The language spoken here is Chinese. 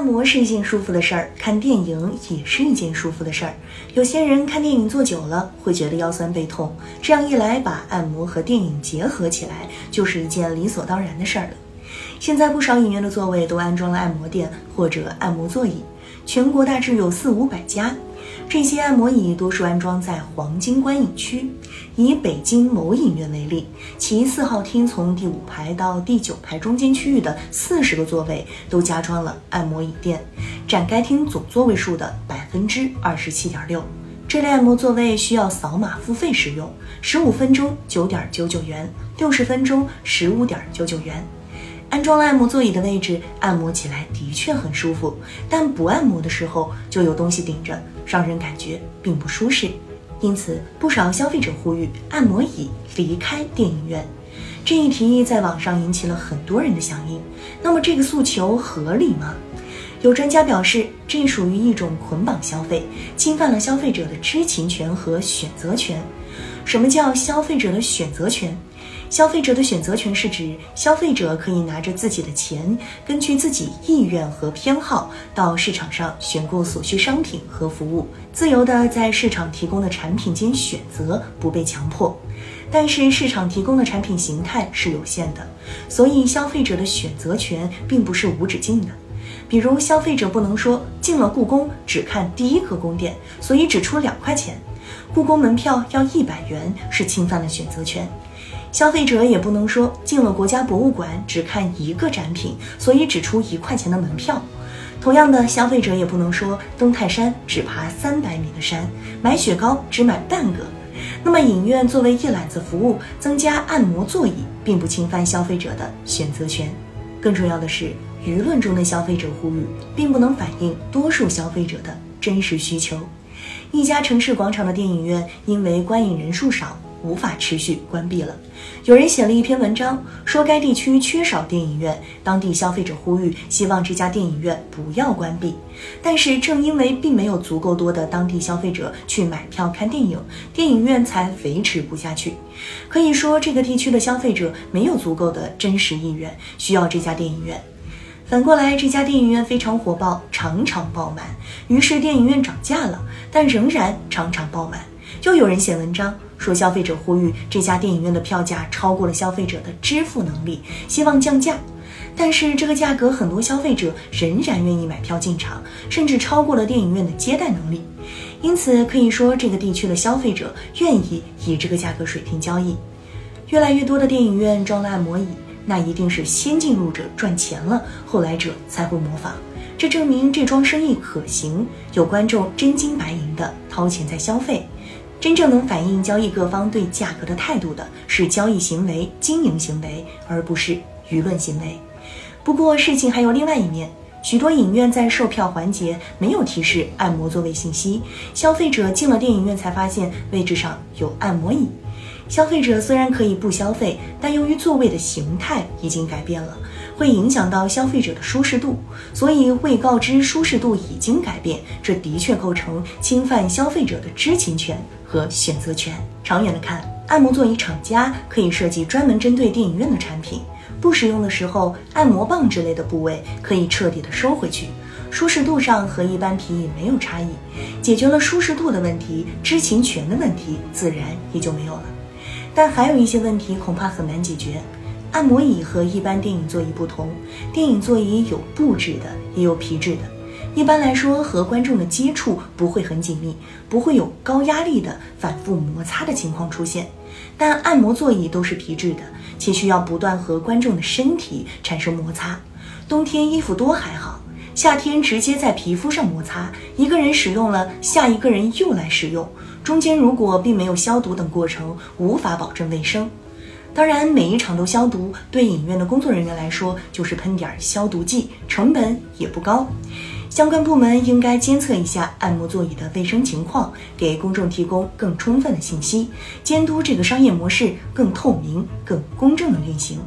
按摩是一件舒服的事儿，看电影也是一件舒服的事儿。有些人看电影坐久了会觉得腰酸背痛，这样一来，把按摩和电影结合起来就是一件理所当然的事儿了。现在不少影院的座位都安装了按摩垫或者按摩座椅，全国大致有四五百家。这些按摩椅多数安装在黄金观影区。以北京某影院为例，其四号厅从第五排到第九排中间区域的四十个座位都加装了按摩椅垫，占该厅总座位数的百分之二十七点六。这类按摩座位需要扫码付费使用，十五分钟九点九九元，六十分钟十五点九九元。安装了按摩座椅的位置，按摩起来的确很舒服，但不按摩的时候就有东西顶着，让人感觉并不舒适。因此，不少消费者呼吁按摩椅离开电影院。这一提议在网上引起了很多人的响应。那么，这个诉求合理吗？有专家表示，这属于一种捆绑消费，侵犯了消费者的知情权和选择权。什么叫消费者的选择权？消费者的选择权是指消费者可以拿着自己的钱，根据自己意愿和偏好，到市场上选购所需商品和服务，自由的在市场提供的产品间选择，不被强迫。但是市场提供的产品形态是有限的，所以消费者的选择权并不是无止境的。比如，消费者不能说进了故宫只看第一个宫殿，所以只出两块钱；故宫门票要一百元，是侵犯了选择权。消费者也不能说进了国家博物馆只看一个展品，所以只出一块钱的门票。同样的，消费者也不能说登泰山只爬三百米的山，买雪糕只买半个。那么，影院作为一揽子服务，增加按摩座椅，并不侵犯消费者的选择权。更重要的是，舆论中的消费者呼吁，并不能反映多数消费者的真实需求。一家城市广场的电影院因为观影人数少。无法持续关闭了。有人写了一篇文章，说该地区缺少电影院，当地消费者呼吁，希望这家电影院不要关闭。但是正因为并没有足够多的当地消费者去买票看电影，电影院才维持不下去。可以说，这个地区的消费者没有足够的真实意愿需要这家电影院。反过来，这家电影院非常火爆，场场爆满，于是电影院涨价了，但仍然场场爆满。又有人写文章说，消费者呼吁这家电影院的票价超过了消费者的支付能力，希望降价。但是这个价格，很多消费者仍然愿意买票进场，甚至超过了电影院的接待能力。因此，可以说这个地区的消费者愿意以这个价格水平交易。越来越多的电影院装了按摩椅，那一定是先进入者赚钱了，后来者才会模仿。这证明这桩生意可行，有观众真金白银的掏钱在消费。真正能反映交易各方对价格的态度的是交易行为、经营行为，而不是舆论行为。不过，事情还有另外一面，许多影院在售票环节没有提示按摩座位信息，消费者进了电影院才发现位置上有按摩椅。消费者虽然可以不消费，但由于座位的形态已经改变了，会影响到消费者的舒适度，所以未告知舒适度已经改变，这的确构成侵犯消费者的知情权。和选择权。长远的看，按摩座椅厂家可以设计专门针对电影院的产品，不使用的时候，按摩棒之类的部位可以彻底的收回去，舒适度上和一般皮椅没有差异，解决了舒适度的问题，知情权的问题自然也就没有了。但还有一些问题恐怕很难解决。按摩椅和一般电影座椅不同，电影座椅有布质的，也有皮质的。一般来说，和观众的接触不会很紧密，不会有高压力的反复摩擦的情况出现。但按摩座椅都是皮质的，且需要不断和观众的身体产生摩擦。冬天衣服多还好，夏天直接在皮肤上摩擦，一个人使用了，下一个人又来使用，中间如果并没有消毒等过程，无法保证卫生。当然，每一场都消毒，对影院的工作人员来说就是喷点消毒剂，成本也不高。相关部门应该监测一下按摩座椅的卫生情况，给公众提供更充分的信息，监督这个商业模式更透明、更公正的运行。